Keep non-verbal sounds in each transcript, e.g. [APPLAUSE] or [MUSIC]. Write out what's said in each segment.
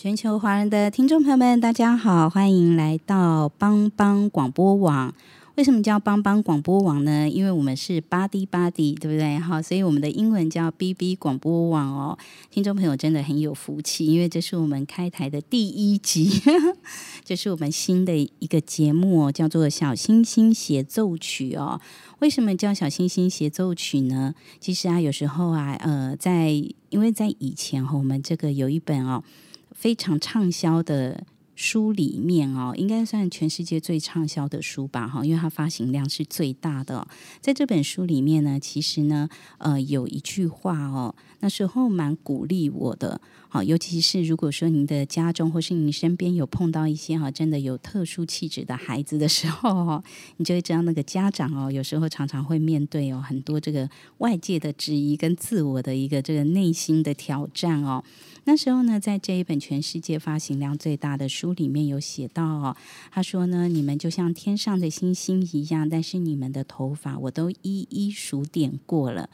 全球华人的听众朋友们，大家好，欢迎来到帮帮广播网。为什么叫帮帮广播网呢？因为我们是 Body Body，对不对？好，所以我们的英文叫 BB 广播网哦。听众朋友真的很有福气，因为这是我们开台的第一集，[LAUGHS] 这是我们新的一个节目哦，叫做《小星星协奏曲》哦。为什么叫《小星星协奏曲》呢？其实啊，有时候啊，呃，在因为在以前哈，我们这个有一本哦。非常畅销的书里面哦，应该算全世界最畅销的书吧？哈，因为它发行量是最大的。在这本书里面呢，其实呢，呃，有一句话哦，那时候蛮鼓励我的。好，尤其是如果说您的家中或是您身边有碰到一些哈，真的有特殊气质的孩子的时候哦，你就会知道那个家长哦，有时候常常会面对哦很多这个外界的质疑跟自我的一个这个内心的挑战哦。那时候呢，在这一本全世界发行量最大的书里面有写到哦，他说呢，你们就像天上的星星一样，但是你们的头发我都一一数点过了。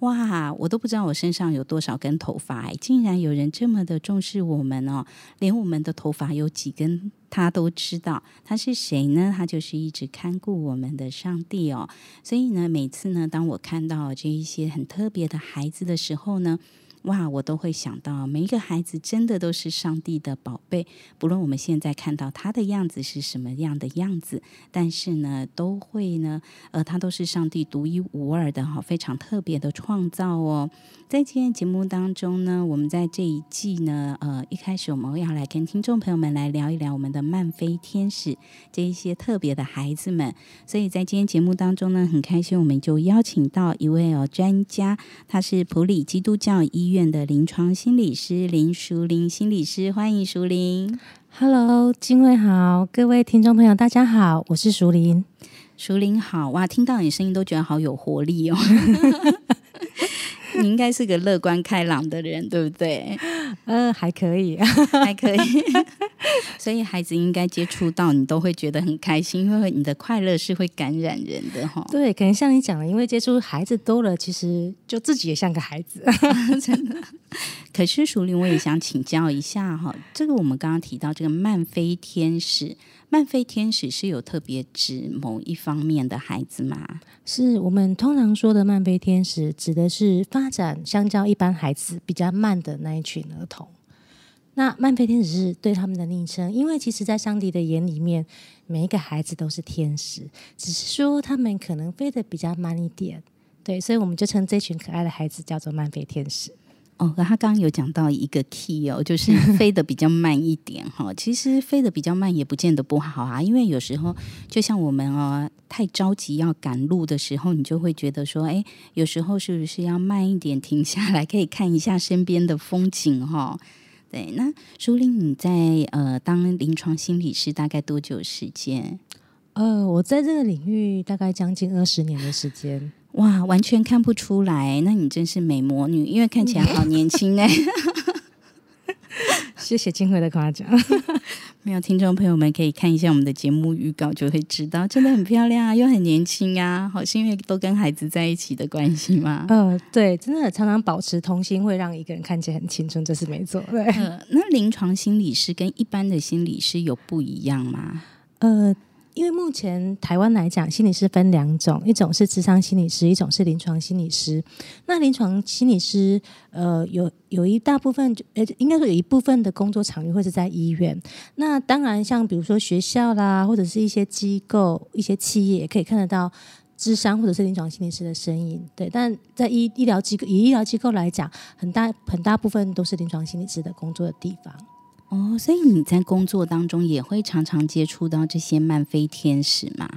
哇，我都不知道我身上有多少根头发哎，竟然有人这么的重视我们哦，连我们的头发有几根他都知道。他是谁呢？他就是一直看顾我们的上帝哦。所以呢，每次呢，当我看到这一些很特别的孩子的时候呢。哇，我都会想到每一个孩子真的都是上帝的宝贝，不论我们现在看到他的样子是什么样的样子，但是呢，都会呢，呃，他都是上帝独一无二的哈，非常特别的创造哦。在今天节目当中呢，我们在这一季呢，呃，一开始我们要来跟听众朋友们来聊一聊我们的漫飞天使这一些特别的孩子们。所以在今天节目当中呢，很开心我们就邀请到一位哦专家，他是普里基督教医院的临床心理师林淑玲心理师，欢迎淑玲。Hello，金卫好，各位听众朋友大家好，我是淑玲。淑玲好哇，听到你声音都觉得好有活力哦。[LAUGHS] 你应该是个乐观开朗的人，对不对？嗯，[LAUGHS] 还可以，[LAUGHS] 还可以。所以孩子应该接触到你都会觉得很开心，因为你的快乐是会感染人的哈。对，可能像你讲的，因为接触孩子多了，其实就自己也像个孩子，[LAUGHS] 真的。可是淑玲，我也想请教一下哈，这个我们刚刚提到这个漫飞天使。漫飞天使是有特别指某一方面的孩子吗？是我们通常说的漫飞天使，指的是发展相较一般孩子比较慢的那一群儿童。那漫飞天使是对他们的昵称，因为其实，在上帝的眼里面，每一个孩子都是天使，只是说他们可能飞得比较慢一点。对，所以我们就称这群可爱的孩子叫做漫飞天使。哦，他刚刚有讲到一个 key 哦，就是 [LAUGHS] 飞得比较慢一点哈。其实飞得比较慢也不见得不好啊，因为有时候就像我们哦，太着急要赶路的时候，你就会觉得说，哎，有时候是不是要慢一点，停下来可以看一下身边的风景哈？对，那舒玲，你在呃当临床心理师大概多久时间？呃，我在这个领域大概将近二十年的时间。哇，完全看不出来，那你真是美魔女，因为看起来好年轻呢。[LAUGHS] 谢谢金慧的夸奖。[LAUGHS] 没有听众朋友们可以看一下我们的节目预告，就会知道真的很漂亮啊，又很年轻啊。好，是因为都跟孩子在一起的关系吗？嗯，[LAUGHS] 对，真的常常保持童心，会让一个人看起来很青春，这是没错。对，呃，那临床心理师跟一般的心理师有不一样吗？呃。因为目前台湾来讲，心理师分两种，一种是智商心理师，一种是临床心理师。那临床心理师，呃，有有一大部分，呃，应该说有一部分的工作场域会是在医院。那当然，像比如说学校啦，或者是一些机构、一些企业，也可以看得到智商或者是临床心理师的身影。对，但在医医疗机构，以医疗机构来讲，很大很大部分都是临床心理师的工作的地方。哦，所以你在工作当中也会常常接触到这些漫飞天使吗？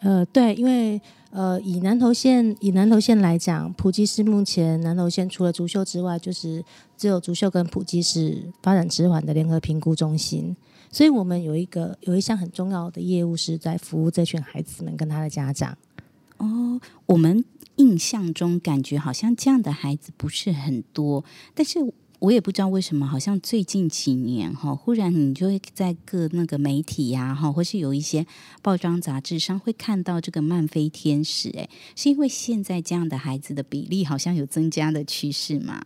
呃，对，因为呃，以南投县以南投县来讲，普吉市目前南投县除了竹秀之外，就是只有竹秀跟普吉市发展迟缓的联合评估中心，所以我们有一个有一项很重要的业务是在服务这群孩子们跟他的家长。哦，我们印象中感觉好像这样的孩子不是很多，但是。我也不知道为什么，好像最近几年哈，忽然你就会在各那个媒体呀哈，或是有一些报章杂志上会看到这个漫飞天使，哎，是因为现在这样的孩子的比例好像有增加的趋势吗？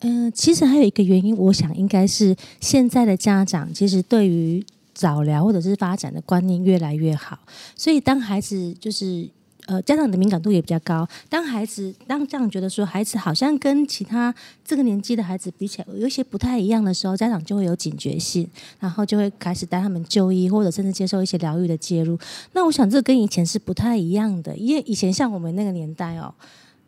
嗯，其实还有一个原因，我想应该是现在的家长其实对于早疗或者是发展的观念越来越好，所以当孩子就是。呃，家长的敏感度也比较高。当孩子当这样觉得说，孩子好像跟其他这个年纪的孩子比起来，有一些不太一样的时候，家长就会有警觉性，然后就会开始带他们就医，或者甚至接受一些疗愈的介入。那我想，这跟以前是不太一样的，因为以前像我们那个年代哦，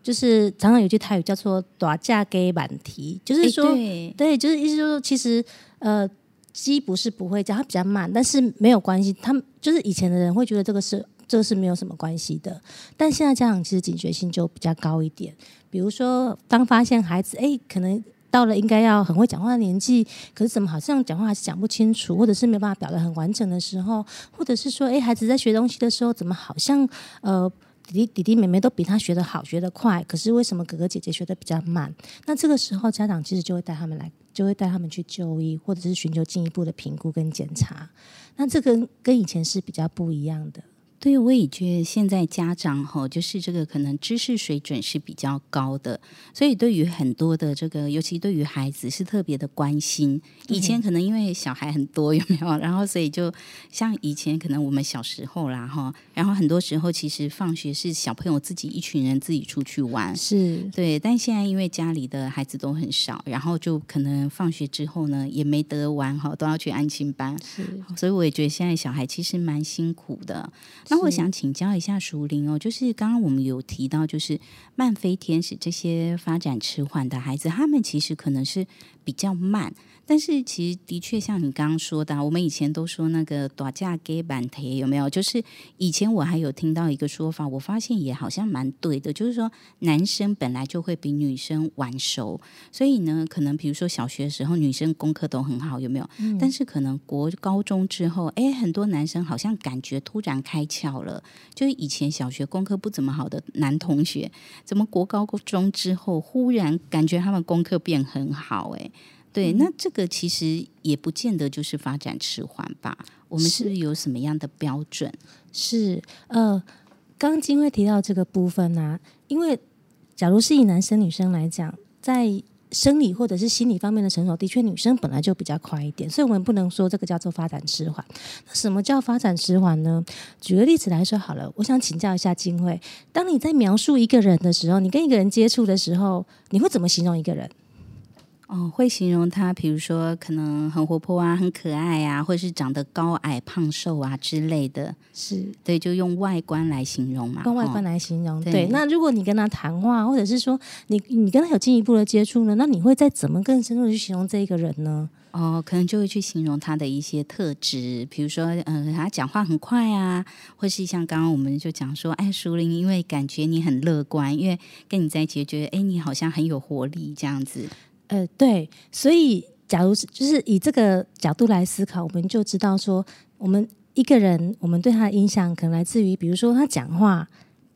就是常常有句台语叫做“打架给满题”，就是说，对，就是意思就是说，其实呃，鸡不是不会叫，它比较慢，但是没有关系。他们就是以前的人会觉得这个是。这是没有什么关系的，但现在家长其实警觉性就比较高一点。比如说，当发现孩子哎，可能到了应该要很会讲话的年纪，可是怎么好像讲话还是讲不清楚，或者是没办法表达很完整的时候，或者是说哎，孩子在学东西的时候，怎么好像呃弟弟弟弟妹妹都比他学得好、学得快，可是为什么哥哥姐姐学得比较慢？那这个时候，家长其实就会带他们来，就会带他们去就医，或者是寻求进一步的评估跟检查。那这个跟以前是比较不一样的。对，我也觉得现在家长哈，就是这个可能知识水准是比较高的，所以对于很多的这个，尤其对于孩子是特别的关心。以前可能因为小孩很多，有没有？然后所以就像以前可能我们小时候啦哈，然后很多时候其实放学是小朋友自己一群人自己出去玩，是对。但现在因为家里的孩子都很少，然后就可能放学之后呢也没得玩哈，都要去安亲班，是。所以我也觉得现在小孩其实蛮辛苦的。那我想请教一下淑玲哦，就是刚刚我们有提到，就是慢飞天使这些发展迟缓的孩子，他们其实可能是比较慢。但是其实的确像你刚刚说的，我们以前都说那个打架给板腿有没有？就是以前我还有听到一个说法，我发现也好像蛮对的，就是说男生本来就会比女生晚熟，所以呢，可能比如说小学时候女生功课都很好，有没有？但是可能国高中之后，哎，很多男生好像感觉突然开窍了，就是以前小学功课不怎么好的男同学，怎么国高中之后忽然感觉他们功课变很好？哎。对，那这个其实也不见得就是发展迟缓吧？我们是有什么样的标准？是呃，刚刚金慧提到这个部分呢，因为假如是以男生女生来讲，在生理或者是心理方面的成熟，的确女生本来就比较快一点，所以我们不能说这个叫做发展迟缓。那什么叫发展迟缓呢？举个例子来说好了，我想请教一下金慧，当你在描述一个人的时候，你跟一个人接触的时候，你会怎么形容一个人？哦，会形容他，比如说可能很活泼啊，很可爱啊，或者是长得高矮胖瘦啊之类的，是对，就用外观来形容嘛，用外观来形容。对，那如果你跟他谈话，或者是说你你跟他有进一步的接触呢，那你会再怎么更深入的去形容这一个人呢？哦，可能就会去形容他的一些特质，比如说，嗯，他讲话很快啊，或是像刚刚我们就讲说，哎，淑玲，因为感觉你很乐观，因为跟你在一起觉得，哎，你好像很有活力这样子。呃，对，所以假如是就是以这个角度来思考，我们就知道说，我们一个人，我们对他的影响可能来自于，比如说他讲话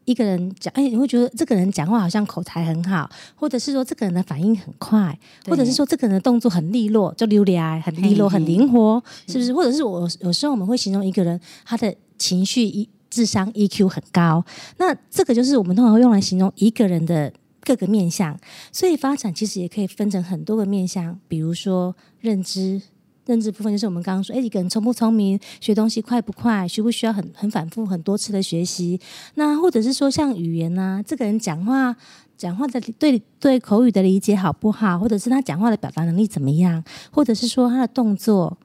一个人讲，哎，你会觉得这个人讲话好像口才很好，或者是说这个人的反应很快，或者是说这个人的动作很利落，就溜达很利落、很灵活，是不是？或者是我有时候我们会形容一个人他的情绪一智商 EQ 很高，那这个就是我们通常会用来形容一个人的各个面相。所以发展其实也可以分成很多个面相，比如说认知。认知部分就是我们刚刚说，哎，一个人聪不聪明，学东西快不快，需不需要很很反复很多次的学习？那或者是说像语言呢，这个人讲话讲话的对对口语的理解好不好？或者是他讲话的表达能力怎么样？或者是说他的动作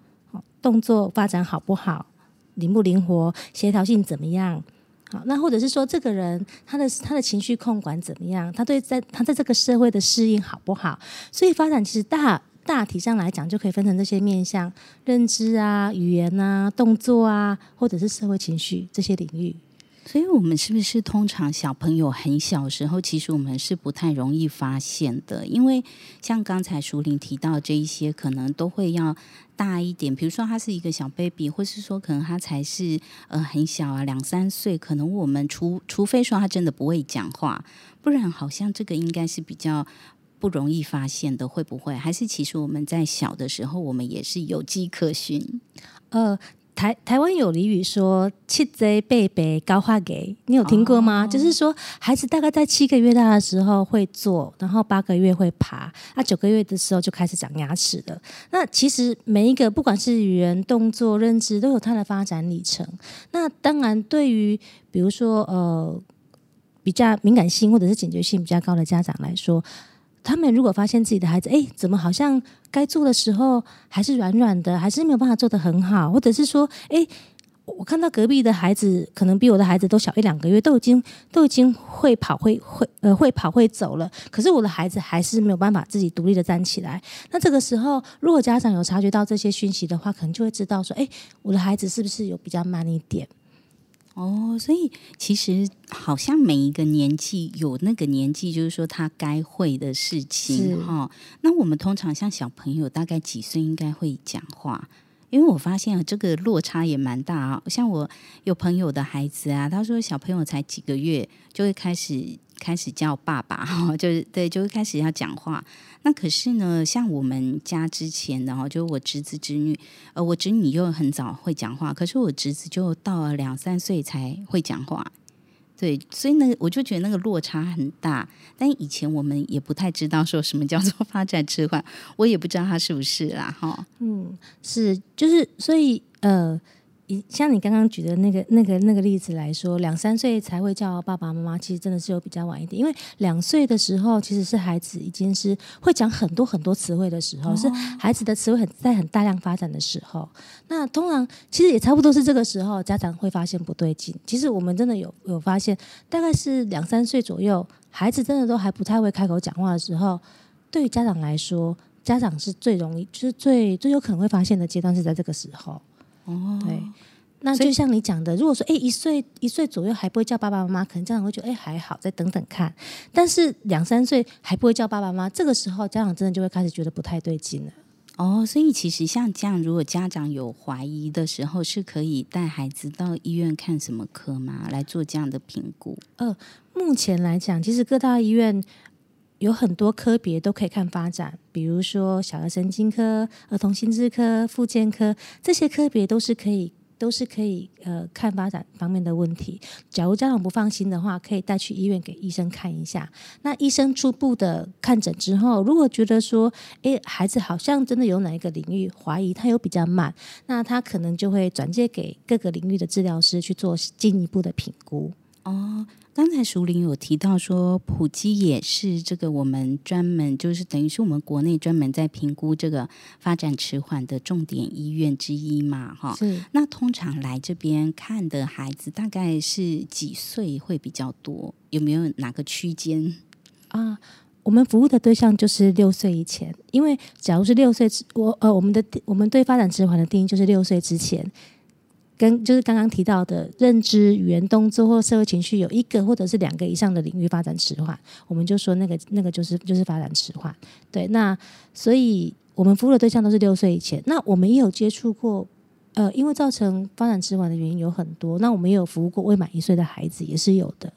动作发展好不好？灵不灵活？协调性怎么样？好，那或者是说这个人他的他的情绪控管怎么样？他对在他在这个社会的适应好不好？所以发展其实大。大体上来讲，就可以分成这些面向：认知啊、语言啊、动作啊，或者是社会情绪这些领域。所以，我们是不是通常小朋友很小时候，其实我们是不太容易发现的？因为像刚才淑玲提到这一些，可能都会要大一点。比如说，他是一个小 baby，或是说可能他才是呃很小啊，两三岁，可能我们除除非说他真的不会讲话，不然好像这个应该是比较。不容易发现的会不会？还是其实我们在小的时候，我们也是有迹可循。呃，台台湾有俚语说“七岁贝贝高化给”，你有听过吗？就是说，孩子大概在七个月大的时候会坐，然后八个月会爬，那九个月的时候就开始长牙齿了。那其实每一个不管是语言、动作、认知，都有它的发展里程。那当然，对于比如说呃比较敏感性或者是警觉性比较高的家长来说，他们如果发现自己的孩子，哎，怎么好像该做的时候还是软软的，还是没有办法做得很好，或者是说，哎，我看到隔壁的孩子可能比我的孩子都小一两个月，都已经都已经会跑会会呃会跑会走了，可是我的孩子还是没有办法自己独立的站起来。那这个时候，如果家长有察觉到这些讯息的话，可能就会知道说，哎，我的孩子是不是有比较慢一点？哦，所以其实好像每一个年纪有那个年纪，就是说他该会的事情哈。那我们通常像小朋友大概几岁应该会讲话？因为我发现啊，这个落差也蛮大啊。像我有朋友的孩子啊，他说小朋友才几个月就会开始开始叫爸爸 [LAUGHS] 哈，就是对，就是开始要讲话。那可是呢，像我们家之前的哈，就是我侄子侄女，呃，我侄女又很早会讲话，可是我侄子就到了两三岁才会讲话。对，所以呢，我就觉得那个落差很大。但以前我们也不太知道说什么叫做发展迟缓，我也不知道他是不是啦，哈。嗯，是，就是，所以，呃。像你刚刚举的那个、那个、那个例子来说，两三岁才会叫爸爸妈妈，其实真的是有比较晚一点。因为两岁的时候，其实是孩子已经是会讲很多很多词汇的时候，是孩子的词汇很在很大量发展的时候。那通常其实也差不多是这个时候，家长会发现不对劲。其实我们真的有有发现，大概是两三岁左右，孩子真的都还不太会开口讲话的时候，对于家长来说，家长是最容易，就是最最有可能会发现的阶段是在这个时候。哦，对，那就像你讲的，如果说哎一岁一岁左右还不会叫爸爸妈妈，可能家长会觉得哎还好，再等等看。但是两三岁还不会叫爸爸妈妈，这个时候家长真的就会开始觉得不太对劲了。哦，所以其实像这样，如果家长有怀疑的时候，是可以带孩子到医院看什么科吗？来做这样的评估？呃，目前来讲，其实各大医院。有很多科别都可以看发展，比如说小儿神经科、儿童心智科、复健科，这些科别都是可以，都是可以呃看发展方面的问题。假如家长不放心的话，可以带去医院给医生看一下。那医生初步的看诊之后，如果觉得说，诶，孩子好像真的有哪一个领域怀疑他有比较慢，那他可能就会转介给各个领域的治疗师去做进一步的评估。哦。刚才熟林有提到说，普基也是这个我们专门就是等于是我们国内专门在评估这个发展迟缓的重点医院之一嘛，哈。是。那通常来这边看的孩子大概是几岁会比较多？有没有哪个区间啊？我们服务的对象就是六岁以前，因为假如是六岁之我呃，我们的我们对发展迟缓的定义就是六岁之前。跟就是刚刚提到的认知、语言、动作或社会情绪有一个或者是两个以上的领域发展迟缓，我们就说那个那个就是就是发展迟缓。对，那所以我们服务的对象都是六岁以前。那我们也有接触过，呃，因为造成发展迟缓的原因有很多，那我们也有服务过未满一岁的孩子，也是有的。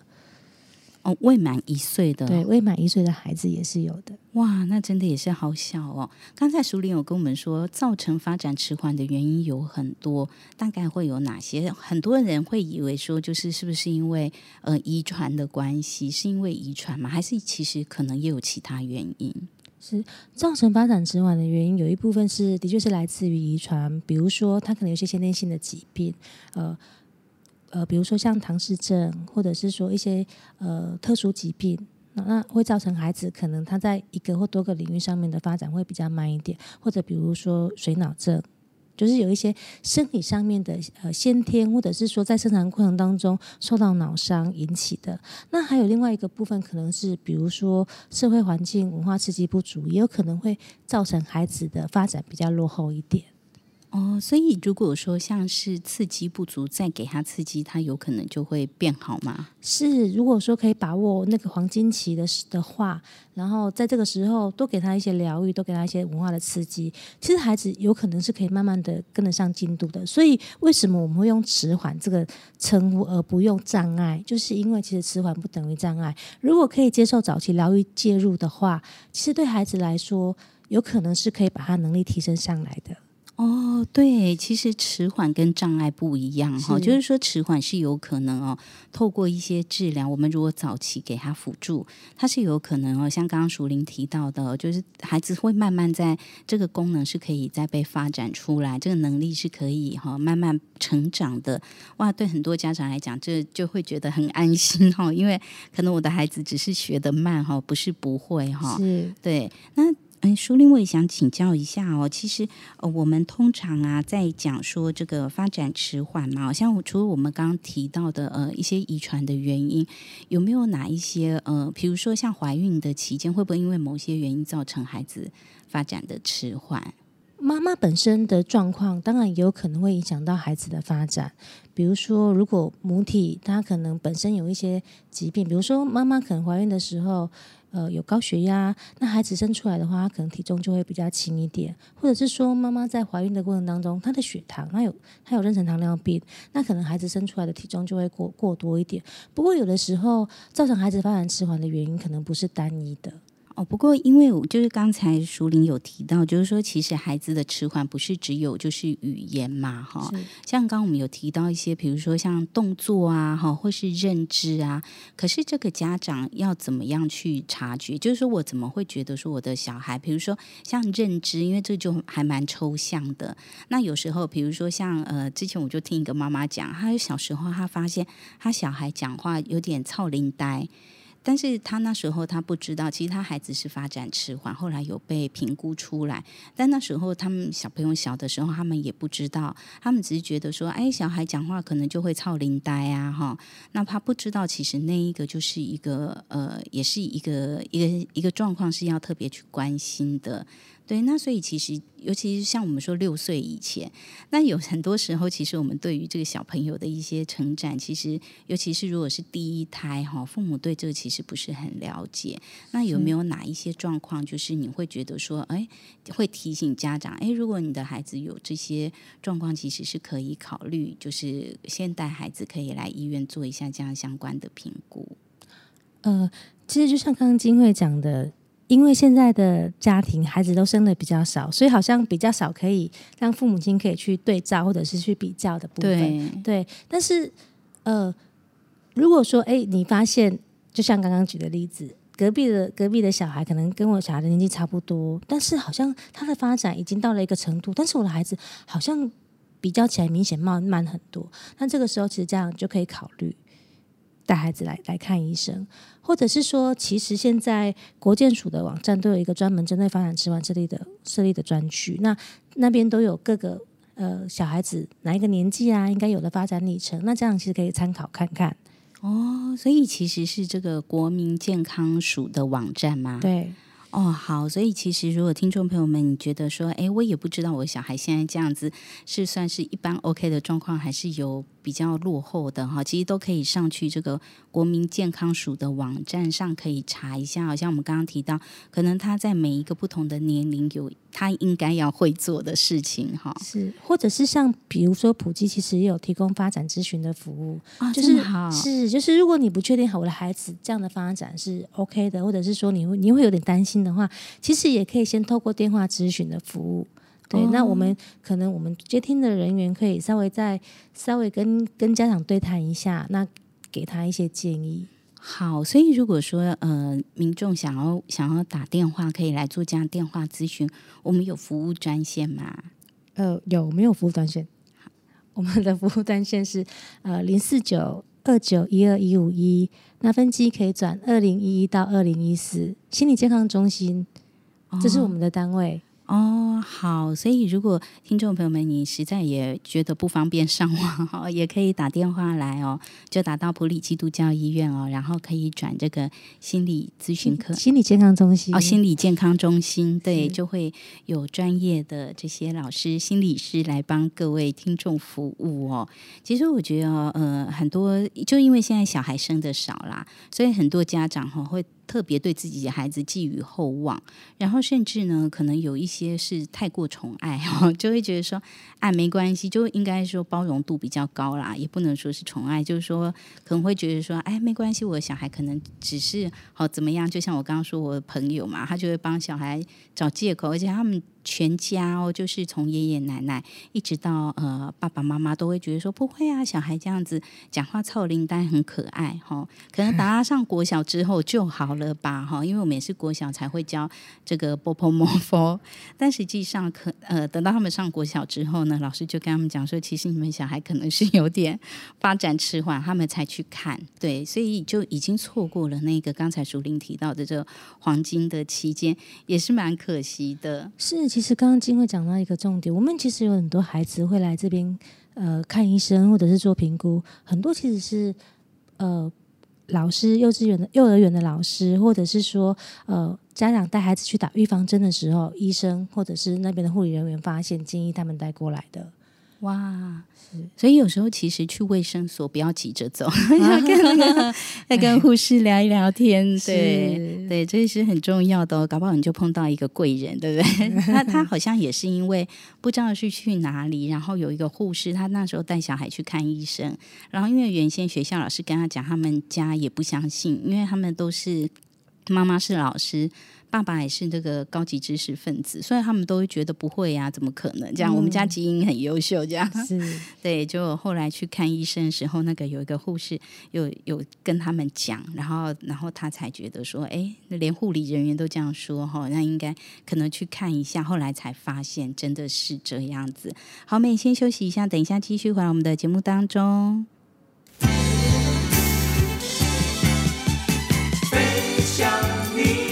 哦，未满一岁的，对，未满一岁的孩子也是有的。哇，那真的也是好小哦。刚才淑玲有跟我们说，造成发展迟缓的原因有很多，大概会有哪些？很多人会以为说，就是是不是因为呃遗传的关系？是因为遗传吗？还是其实可能也有其他原因？是造成发展迟缓的原因，有一部分是的确是来自于遗传，比如说他可能有些先天性的疾病，呃。呃，比如说像唐氏症，或者是说一些呃特殊疾病，那那会造成孩子可能他在一个或多个领域上面的发展会比较慢一点，或者比如说水脑症，就是有一些生理上面的呃先天，或者是说在生产过程当中受到脑伤引起的。那还有另外一个部分，可能是比如说社会环境文化刺激不足，也有可能会造成孩子的发展比较落后一点。哦，所以如果说像是刺激不足，再给他刺激，他有可能就会变好吗？是，如果说可以把握那个黄金期的的话，然后在这个时候多给他一些疗愈，多给他一些文化的刺激，其实孩子有可能是可以慢慢的跟得上进度的。所以为什么我们会用迟缓这个称呼，而不用障碍？就是因为其实迟缓不等于障碍。如果可以接受早期疗愈介入的话，其实对孩子来说，有可能是可以把他能力提升上来的。哦，对，其实迟缓跟障碍不一样哈，就是说迟缓是有可能哦，透过一些治疗，我们如果早期给他辅助，它是有可能哦，像刚刚淑玲提到的，就是孩子会慢慢在这个功能是可以再被发展出来，这个能力是可以哈慢慢成长的。哇，对很多家长来讲，这就会觉得很安心哈，因为可能我的孩子只是学得慢哈，不是不会哈，是对那。嗯，淑玲，我也想请教一下哦。其实，呃，我们通常啊，在讲说这个发展迟缓嘛，像除了我们刚刚提到的呃一些遗传的原因，有没有哪一些呃，比如说像怀孕的期间，会不会因为某些原因造成孩子发展的迟缓？妈妈本身的状况，当然也有可能会影响到孩子的发展。比如说，如果母体它可能本身有一些疾病，比如说妈妈可能怀孕的时候。呃，有高血压，那孩子生出来的话，他可能体重就会比较轻一点，或者是说妈妈在怀孕的过程当中，她的血糖，她有她有妊娠糖尿病，那可能孩子生出来的体重就会过过多一点。不过有的时候，造成孩子发展迟缓的原因，可能不是单一的。哦，不过因为我就是刚才淑玲有提到，就是说其实孩子的迟缓不是只有就是语言嘛，哈，像刚刚我们有提到一些，比如说像动作啊，哈，或是认知啊，可是这个家长要怎么样去察觉？就是说我怎么会觉得说我的小孩，比如说像认知，因为这就还蛮抽象的。那有时候，比如说像呃，之前我就听一个妈妈讲，她小时候她发现她小孩讲话有点操灵呆。但是他那时候他不知道，其实他孩子是发展迟缓，后来有被评估出来。但那时候他们小朋友小的时候，他们也不知道，他们只是觉得说，哎，小孩讲话可能就会操灵呆啊，哈。那他不知道，其实那一个就是一个呃，也是一个一个一个状况，是要特别去关心的。对，那所以其实，尤其是像我们说六岁以前，那有很多时候，其实我们对于这个小朋友的一些成长，其实尤其是如果是第一胎哈，父母对这个其实不是很了解。那有没有哪一些状况，就是你会觉得说，哎，会提醒家长，哎，如果你的孩子有这些状况，其实是可以考虑，就是先带孩子可以来医院做一下这样相关的评估。呃，其实就像刚刚金慧讲的。因为现在的家庭孩子都生的比较少，所以好像比较少可以让父母亲可以去对照或者是去比较的部分。对，但是呃，如果说哎，你发现就像刚刚举的例子，隔壁的隔壁的小孩可能跟我小孩的年纪差不多，但是好像他的发展已经到了一个程度，但是我的孩子好像比较起来明显慢慢很多。那这个时候其实这样就可以考虑。带孩子来来看医生，或者是说，其实现在国健署的网站都有一个专门针对发展迟缓设立的设立的专区，那那边都有各个呃小孩子哪一个年纪啊，应该有的发展历程，那这样其实可以参考看看。哦，所以其实是这个国民健康署的网站吗？对。哦，好，所以其实如果听众朋友们你觉得说，哎，我也不知道我小孩现在这样子是算是一般 OK 的状况，还是有比较落后的哈，其实都可以上去这个国民健康署的网站上可以查一下。好像我们刚刚提到，可能他在每一个不同的年龄有他应该要会做的事情哈。是，或者是像比如说普及，其实也有提供发展咨询的服务啊，就是好是就是如果你不确定好我的孩子这样的发展是 OK 的，或者是说你会你会有点担心的话，其实也可以先透过电话咨询的服务。对，那我们可能我们接听的人员可以稍微再稍微跟跟家长对谈一下，那给他一些建议。好，所以如果说呃民众想要想要打电话，可以来做这样电话咨询，我们有服务专线吗？呃，有没有服务专线？我们的服务专线是呃零四九二九一二一五一，那分机可以转二零一一到二零一四心理健康中心，这是我们的单位。哦，好，所以如果听众朋友们你实在也觉得不方便上网哈，也可以打电话来哦，就打到普里基督教医院哦，然后可以转这个心理咨询科、心理健康中心哦，心理健康中心对，就会有专业的这些老师、心理师来帮各位听众服务哦。其实我觉得呃，很多就因为现在小孩生的少啦，所以很多家长哈会。特别对自己的孩子寄予厚望，然后甚至呢，可能有一些是太过宠爱哈，[LAUGHS] 就会觉得说，哎，没关系，就应该说包容度比较高啦，也不能说是宠爱，就是说可能会觉得说，哎，没关系，我的小孩可能只是好怎么样，就像我刚刚说我的朋友嘛，他就会帮小孩找借口，而且他们。全家哦，就是从爷爷奶奶一直到呃爸爸妈妈，都会觉得说不会啊，小孩这样子讲话操铃铛很可爱哈。可能等他上国小之后就好了吧哈，因为我们也是国小才会教这个波波摩佛，但实际上可呃等到他们上国小之后呢，老师就跟他们讲说，其实你们小孩可能是有点发展迟缓，他们才去看对，所以就已经错过了那个刚才淑玲提到的这个黄金的期间，也是蛮可惜的。是。其实刚刚金慧讲到一个重点，我们其实有很多孩子会来这边呃看医生或者是做评估，很多其实是呃老师幼稚园的幼儿园的老师，或者是说呃家长带孩子去打预防针的时候，医生或者是那边的护理人员发现，建议他们带过来的。哇，所以有时候其实去卫生所不要急着走，[LAUGHS] [LAUGHS] 要跟那个要跟护士聊一聊天，[LAUGHS] 对对，这是很重要的。搞不好你就碰到一个贵人，对不对？他他好像也是因为不知道是去哪里，然后有一个护士，他那时候带小孩去看医生，然后因为原先学校老师跟他讲，他们家也不相信，因为他们都是妈妈是老师。爸爸也是那个高级知识分子，所以他们都会觉得不会呀，怎么可能这样？我们家基因很优秀，这样是 [LAUGHS] 对。就后来去看医生的时候，那个有一个护士有有跟他们讲，然后然后他才觉得说，哎，连护理人员都这样说哈，那应该可能去看一下。后来才发现真的是这样子。好，美先休息一下，等一下继续回来我们的节目当中。飞向你。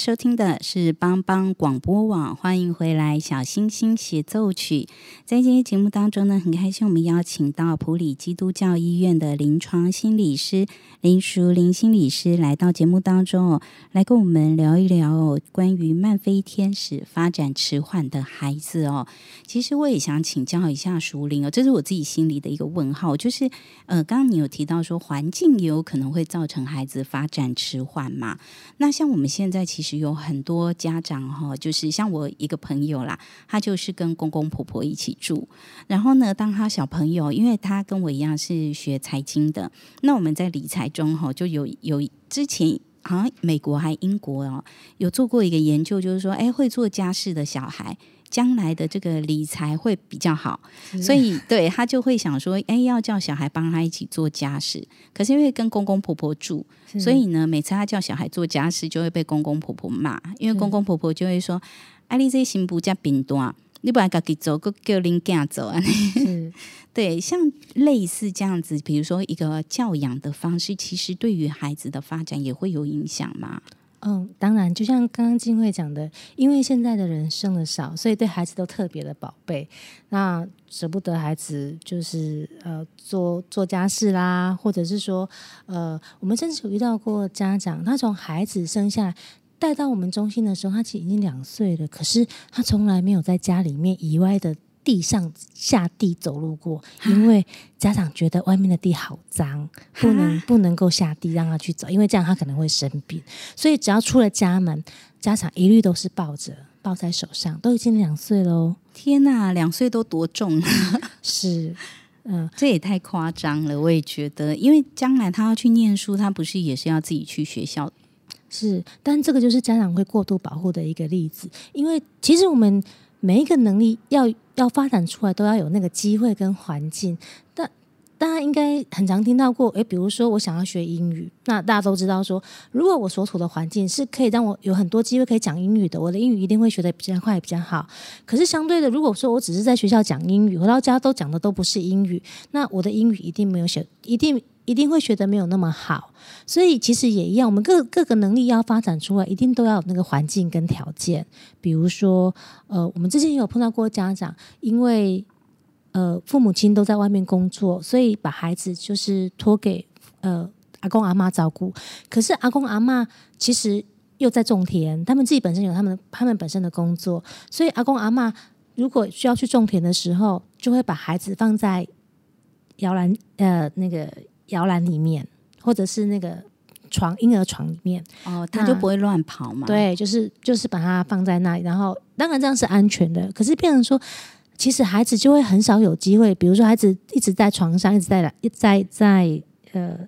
收听的是帮帮广播网，欢迎回来《小星星协奏曲》。在今天节目当中呢，很开心我们邀请到普里基督教医院的临床心理师林淑玲心理师来到节目当中哦，来跟我们聊一聊哦关于慢飞天使发展迟缓的孩子哦。其实我也想请教一下淑玲哦，这是我自己心里的一个问号，就是呃，刚刚你有提到说环境也有可能会造成孩子发展迟缓嘛？那像我们现在其实有很多家长哈，就是像我一个朋友啦，他就是跟公公婆婆一起住，然后呢，当他小朋友，因为他跟我一样是学财经的，那我们在理财中哈，就有有之前。好像美国还英国哦，有做过一个研究，就是说，哎，会做家事的小孩，将来的这个理财会比较好，所以对他就会想说，哎，要叫小孩帮他一起做家事。可是因为跟公公婆婆住，所以呢，每次他叫小孩做家事，就会被公公婆婆骂，因为公公婆婆就会说：“啊，你这行不加饼多，你不然自己走，个叫恁囝走啊。”是 [LAUGHS] 对，像类似这样子，比如说一个教养的方式，其实对于孩子的发展也会有影响嘛。嗯，当然，就像刚刚金慧讲的，因为现在的人生的少，所以对孩子都特别的宝贝，那舍不得孩子就是呃做做家事啦，或者是说呃，我们甚至有遇到过家长，他从孩子生下来带到我们中心的时候，他其实已经两岁了，可是他从来没有在家里面以外的。地上下地走路过，因为家长觉得外面的地好脏，不能不能够下地让他去走，因为这样他可能会生病。所以只要出了家门，家长一律都是抱着抱在手上，都已经两岁了哦。天哪，两岁都多重了？是，嗯、这也太夸张了。我也觉得，因为将来他要去念书，他不是也是要自己去学校？是，但这个就是家长会过度保护的一个例子，因为其实我们每一个能力要要发展出来，都要有那个机会跟环境。但大家应该很常听到过，诶，比如说我想要学英语，那大家都知道说，如果我所处的环境是可以让我有很多机会可以讲英语的，我的英语一定会学得比较快、比较好。可是相对的，如果说我只是在学校讲英语，回到家都讲的都不是英语，那我的英语一定没有学，一定一定会学得没有那么好。所以其实也一样，我们各各个能力要发展出来，一定都要有那个环境跟条件。比如说，呃，我们之前也有碰到过家长，因为呃父母亲都在外面工作，所以把孩子就是托给呃阿公阿妈照顾。可是阿公阿妈其实又在种田，他们自己本身有他们他们本身的工作，所以阿公阿妈如果需要去种田的时候，就会把孩子放在摇篮呃那个摇篮里面，或者是那个床婴儿床里面。哦，他就不会乱跑嘛。，对，就是就是把它放在那里，然后当然这样是安全的，可是变成说，其实孩子就会很少有机会，比如说孩子一直在床上，一直在在在呃。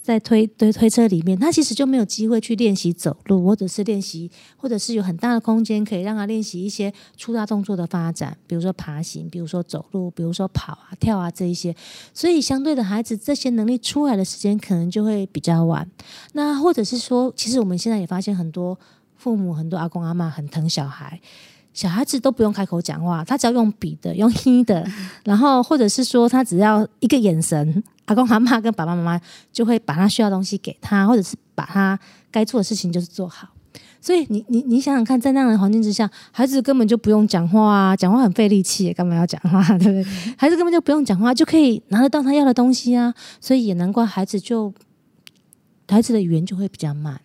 在推推推车里面，他其实就没有机会去练习走路，或者是练习，或者是有很大的空间可以让他练习一些粗大动作的发展，比如说爬行，比如说走路，比如说跑啊、跳啊这一些。所以相对的孩子这些能力出来的时间可能就会比较晚。那或者是说，其实我们现在也发现很多父母、很多阿公阿妈很疼小孩，小孩子都不用开口讲话，他只要用笔的、用黑 [LAUGHS] 的，然后或者是说他只要一个眼神，阿公阿妈跟爸爸妈妈就会把他需要的东西给他，或者是把他该做的事情就是做好。所以你你你想想看，在那样的环境之下，孩子根本就不用讲话啊，讲话很费力气，干嘛要讲话？对不对？孩子根本就不用讲话，就可以拿得到他要的东西啊。所以也难怪孩子就孩子的语言就会比较慢。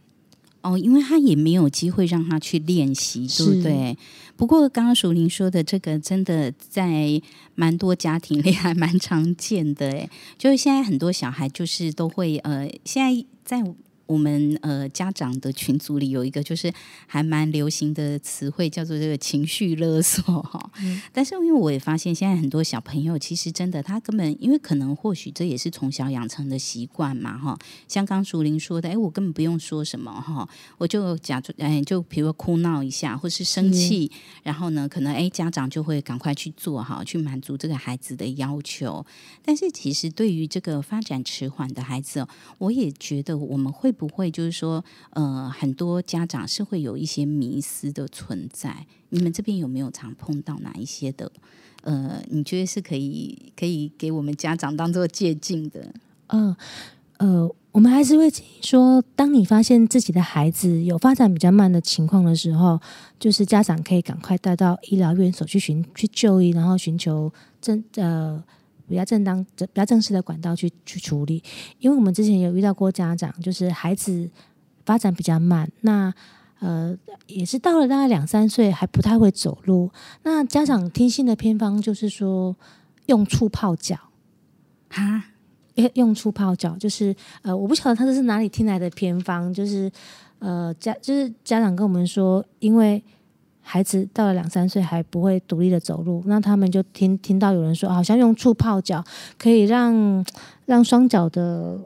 哦，因为他也没有机会让他去练习，对不对？不过刚刚淑玲说的这个，真的在蛮多家庭里还蛮常见的，哎，就是现在很多小孩就是都会呃，现在在。我们呃家长的群组里有一个就是还蛮流行的词汇，叫做这个情绪勒索哈。但是因为我也发现，现在很多小朋友其实真的他根本因为可能或许这也是从小养成的习惯嘛哈。像刚竹林说的，哎，我根本不用说什么哈，我就假装哎，就比如哭闹一下，或是生气，然后呢，可能哎家长就会赶快去做哈，去满足这个孩子的要求。但是其实对于这个发展迟缓的孩子哦，我也觉得我们会不不会就是说，呃，很多家长是会有一些迷思的存在。你们这边有没有常碰到哪一些的？呃，你觉得是可以可以给我们家长当做借鉴的？嗯呃，我们还是会建议说，当你发现自己的孩子有发展比较慢的情况的时候，就是家长可以赶快带到医疗院所去寻去就医，然后寻求真呃比较正当、比较正式的管道去去处理。因为我们之前有遇到过家长，就是孩子发展比较慢，那呃也是到了大概两三岁还不太会走路，那家长听信的偏方就是说用醋泡脚。哈，用用醋泡脚，就是呃，我不晓得他这是哪里听来的偏方，就是呃家就是家长跟我们说，因为孩子到了两三岁还不会独立的走路，那他们就听听到有人说，好像用醋泡脚可以让让双脚的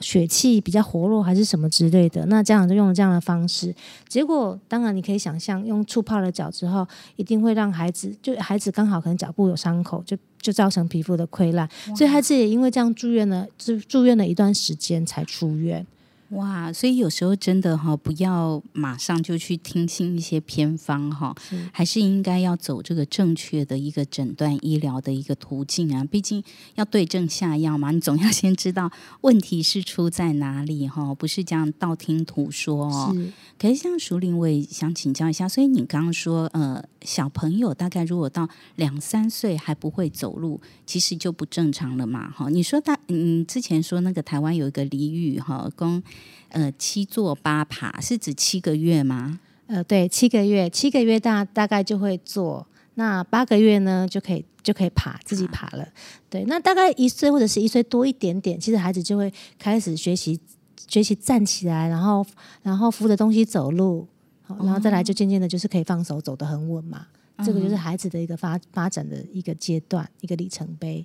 血气比较活络，还是什么之类的。那家长就用了这样的方式，结果当然你可以想象，用醋泡了脚之后，一定会让孩子就孩子刚好可能脚部有伤口，就就造成皮肤的溃烂，所以孩子也因为这样住院了，住住院了一段时间才出院。哇！所以有时候真的哈，不要马上就去听信一些偏方哈，还是应该要走这个正确的一个诊断医疗的一个途径啊。毕竟要对症下药嘛，你总要先知道问题是出在哪里哈，不是这样道听途说哦。是可是像熟龄，我也想请教一下，所以你刚刚说，呃，小朋友大概如果到两三岁还不会走路，其实就不正常了嘛，哈。你说大，嗯，之前说那个台湾有一个俚语哈，公呃七坐八爬，是指七个月吗？呃，对，七个月，七个月大大概就会坐，那八个月呢就可以就可以爬，自己爬了。对，那大概一岁或者是一岁多一点点，其实孩子就会开始学习学习站起来，然后然后扶着东西走路，好然后再来就渐渐的就是可以放手走得很稳嘛。这个就是孩子的一个发发展的一个阶段，一个里程碑。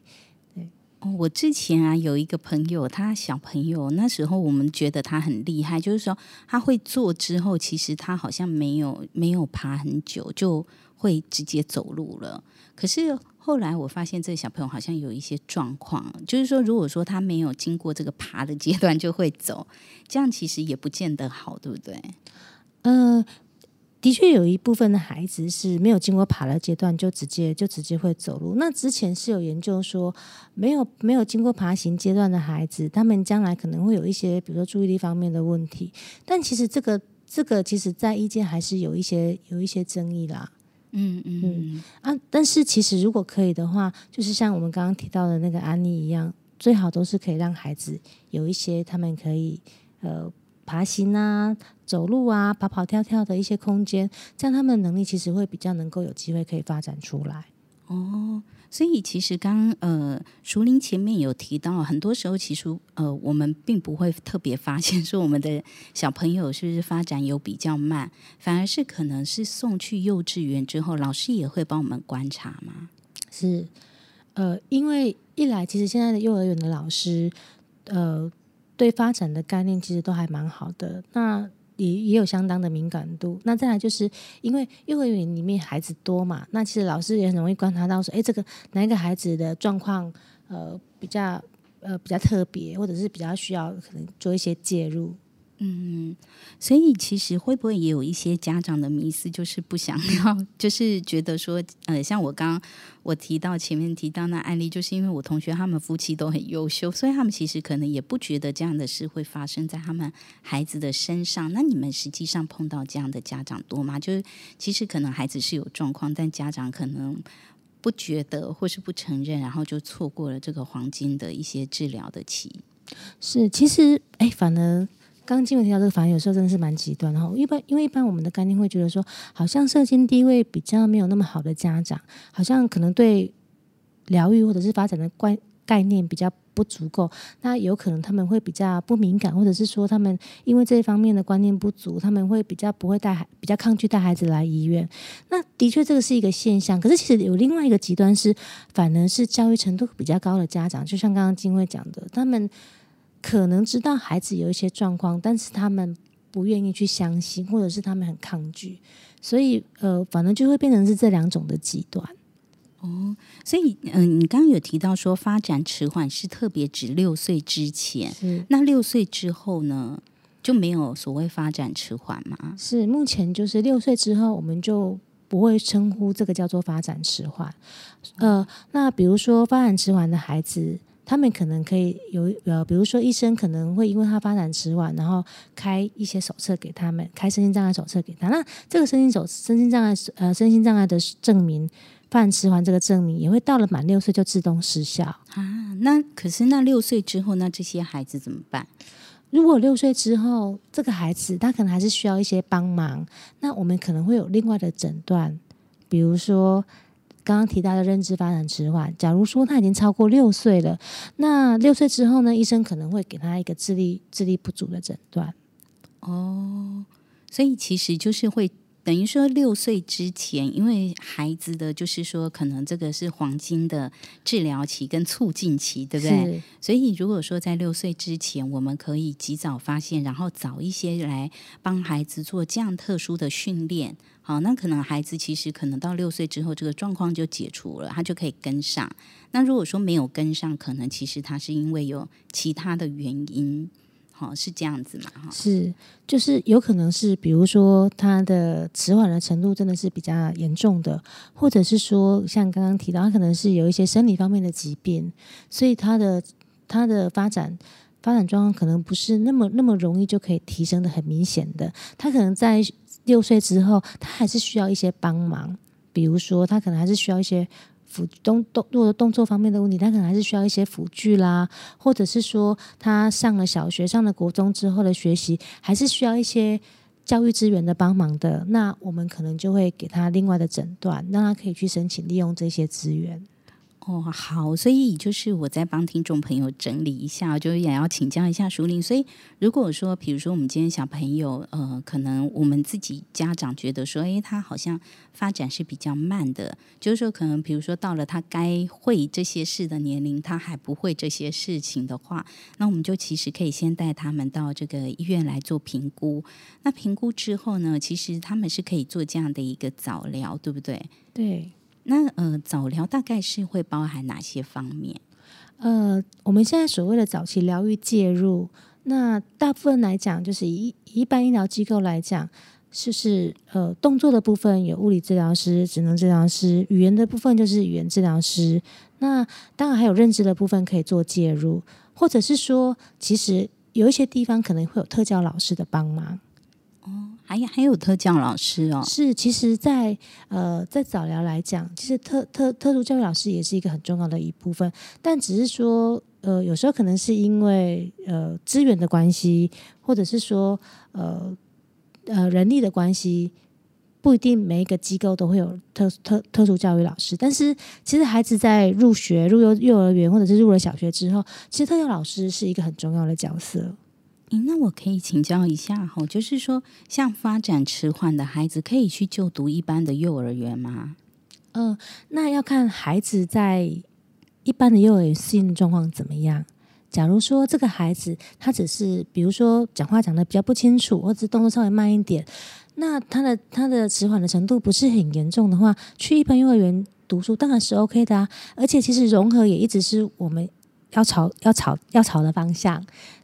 我之前啊有一个朋友，他小朋友那时候我们觉得他很厉害，就是说他会坐之后，其实他好像没有没有爬很久就会直接走路了。可是后来我发现这个小朋友好像有一些状况，就是说如果说他没有经过这个爬的阶段就会走，这样其实也不见得好，对不对？呃，的确有一部分的孩子是没有经过爬的阶段就直接就直接会走路。那之前是有研究说，没有没有经过爬行阶段的孩子，他们将来可能会有一些，比如说注意力方面的问题。但其实这个这个，其实在意见还是有一些有一些争议啦。嗯嗯嗯，啊，但是其实如果可以的话，就是像我们刚刚提到的那个安妮一样，最好都是可以让孩子有一些他们可以呃爬行啊、走路啊、跑跑跳跳的一些空间，这样他们的能力其实会比较能够有机会可以发展出来。哦，所以其实刚呃，熟龄前面有提到，很多时候其实呃，我们并不会特别发现说我们的小朋友是不是发展有比较慢，反而是可能是送去幼稚园之后，老师也会帮我们观察嘛。是，呃，因为一来其实现在的幼儿园的老师，呃，对发展的概念其实都还蛮好的，那也也有相当的敏感度。那再来就是因为幼儿园里面孩子多嘛，那其实老师也很容易观察到说，哎，这个哪一个孩子的状况，呃，比较呃比较特别，或者是比较需要可能做一些介入。嗯，所以其实会不会也有一些家长的迷思，就是不想要，[LAUGHS] 就是觉得说，呃，像我刚刚我提到前面提到那案例，就是因为我同学他们夫妻都很优秀，所以他们其实可能也不觉得这样的事会发生在他们孩子的身上。那你们实际上碰到这样的家长多吗？就是其实可能孩子是有状况，但家长可能不觉得或是不承认，然后就错过了这个黄金的一些治疗的期。是，其实哎，反而刚刚金文提到这个，反而有时候真的是蛮极端。然后一般因为一般我们的概念会觉得说，好像社经地位比较没有那么好的家长，好像可能对疗愈或者是发展的观概念比较不足够，那有可能他们会比较不敏感，或者是说他们因为这一方面的观念不足，他们会比较不会带孩，比较抗拒带孩子来医院。那的确这个是一个现象，可是其实有另外一个极端是，反而是教育程度比较高的家长，就像刚刚金慧讲的，他们可能知道孩子有一些状况，但是他们不愿意去相信，或者是他们很抗拒，所以呃，反正就会变成是这两种的极端。哦，所以嗯、你刚刚有提到说发展迟缓是特别指六岁之前，是那六岁之后呢就没有所谓发展迟缓吗？是，目前就是六岁之后，我们就不会称呼这个叫做发展迟缓。呃，那比如说发展迟缓的孩子，他们可能可以有呃，比如说医生可能会因为他发展迟缓，然后开一些手册给他们，开身心障碍手册给他。那这个身心手身心障碍呃身心障碍的证明，发展迟缓这个证明也会到了满六岁就自动失效。啊，那可是那六岁之后，那这些孩子怎么办？如果六岁之后，这个孩子他可能还是需要一些帮忙，那我们可能会有另外的诊断，比如说刚刚提到的认知发展迟缓。假如说他已经超过六岁了，那六岁之后呢，医生可能会给他一个智力智力不足的诊断。哦，所以其实就是会等于说六岁之前，因为孩子的就是说可能这个是黄金的治疗期跟促进期，对不对？所以如果说在六岁之前，我们可以及早发现，然后早一些来帮孩子做这样特殊的训练。好，那可能孩子其实可能到六岁之后，这个状况就解除了，他就可以跟上。那如果说没有跟上，可能其实他是因为有其他的原因，好是这样子嘛？哈，是，就是有可能是，比如说他的迟缓的程度真的是比较严重的，或者是说像刚刚提到，他可能是有一些生理方面的疾病，所以他的他的发展发展状况可能不是那么那么容易就可以提升的很明显的，他可能在六岁之后，他还是需要一些帮忙，比如说他可能还是需要一些。辅动动作的动作方面的问题，他可能还是需要一些辅具啦，或者是说他上了小学、上了国中之后的学习，还是需要一些教育资源的帮忙的。那我们可能就会给他另外的诊断，让他可以去申请利用这些资源。哦，好，所以就是我在帮听众朋友整理一下，就是也要请教一下淑玲。所以如果说，比如说我们今天小朋友，呃，可能我们自己家长觉得说，诶，他好像发展是比较慢的，就是说可能比如说到了他该会这些事的年龄，他还不会这些事情的话，那我们就其实可以先带他们到这个医院来做评估。那评估之后呢，其实他们是可以做这样的一个早疗，对不对？对，那呃，早疗大概是会包含哪些方面？呃，我们现在所谓的早期疗愈介入，那大部分来讲，就是一一般医疗机构来讲，就是呃动作的部分有物理治疗师、职能治疗师，语言的部分就是语言治疗师。那当然还有认知的部分可以做介入，或者是说，其实有一些地方可能会有特教老师的帮忙。哦还有还有特教老师哦，是，其实在，呃在早疗来讲，其实特特特殊教育老师也是一个很重要的一部分，但只是说，呃，有时候可能是因为呃资源的关系，或者是说呃呃人力的关系，不一定每一个机构都会有特特特殊教育老师。但是其实孩子在入学、入幼幼儿园或者是入了小学之后，其实特教老师是一个很重要的角色。那我可以请教一下哈，就是说，像发展迟缓的孩子，可以去就读一般的幼儿园吗？嗯，那要看孩子在一般的幼儿园适应状况怎么样。假如说这个孩子他只是比如说讲话讲的比较不清楚，或者动作稍微慢一点，那他的他的迟缓的程度不是很严重的话，去一般幼儿园读书当然是 OK 的啊。而且其实融合也一直是我们要朝要朝要朝的方向。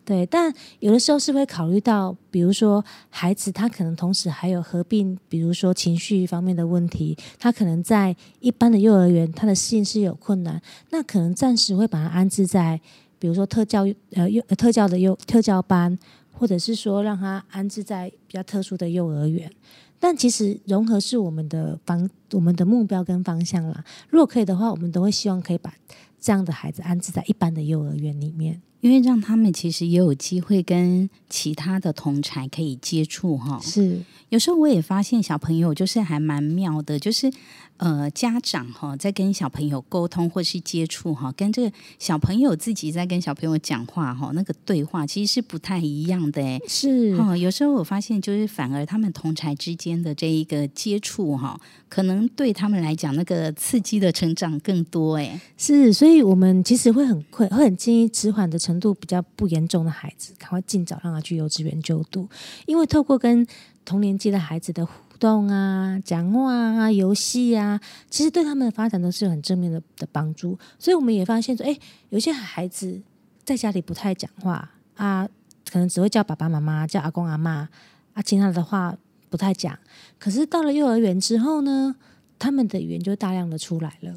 对，但有的时候是会考虑到，比如说孩子他可能同时还有合并，比如说情绪方面的问题，他可能在一般的幼儿园他的适应是有困难，那可能暂时会把他安置在，比如说特教呃幼特教的幼特教班，或者是说让他安置在比较特殊的幼儿园。但其实融合是我们的方我们的目标跟方向啦。如果可以的话，我们都会希望可以把这样的孩子安置在一般的幼儿园里面。因为让他们其实也有机会跟其他的同才可以接触哈。是有时候我也发现小朋友就是还蛮妙的，就是呃家长哈在跟小朋友沟通或是接触哈，跟这个小朋友自己在跟小朋友讲话哈，那个对话其实是不太一样的哎。是哦，有时候我发现，就是反而他们同才之间的这一个接触哈，可能对他们来讲，那个刺激的成长更多哎。是，所以我们其实会很会会很建议迟缓的程度比较不严重的孩子，赶快尽早让他去幼稚园就读，因为透过跟同年纪的孩子的互动啊、讲话啊、游戏啊，其实对他们的发展都是有很正面的的帮助。所以我们也发现说，哎，有些孩子在家里不太讲话啊，可能只会叫爸爸妈妈、叫阿公阿妈啊，其他的话不太讲。可是到了幼儿园之后呢，他们的语言就大量的出来了。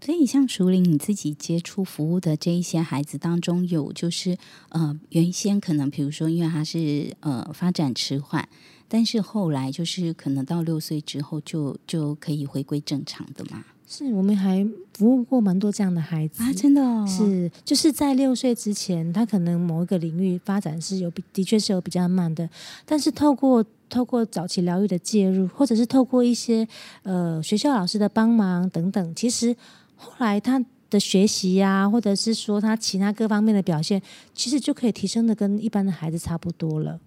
所以，像熟林你自己接触服务的这一些孩子当中，有就是呃，原先可能比如说，因为他是呃发展迟缓，但是后来就是可能到六岁之后就就可以回归正常的嘛？是我们还服务过蛮多这样的孩子啊，真的哦，是，就是在六岁之前，他可能某一个领域发展是有比，的确是有比较慢的，但是透过透过早期疗愈的介入，或者是透过一些呃学校老师的帮忙等等，其实后来他的学习呀、或者是说他其他各方面的表现，其实就可以提升的跟一般的孩子差不多了。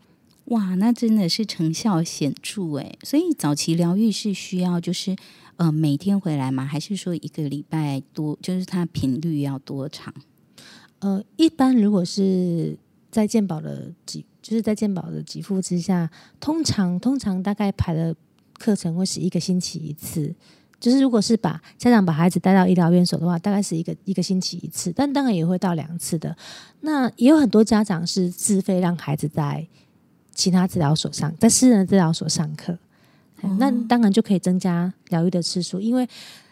哇，那真的是成效显著诶。所以早期疗愈是需要就是呃每天回来吗？还是说一个礼拜多？就是他频率要多长？呃，一般如果是在健保的给，就是在健保的给付之下，通常通常大概排的课程会是一个星期一次。就是如果是把家长把孩子带到医疗院所的话，大概是一个一个星期一次，但当然也会到两次的。那也有很多家长是自费让孩子在其他治疗所上，在私人的治疗所上课，那当然就可以增加疗愈的次数，因为。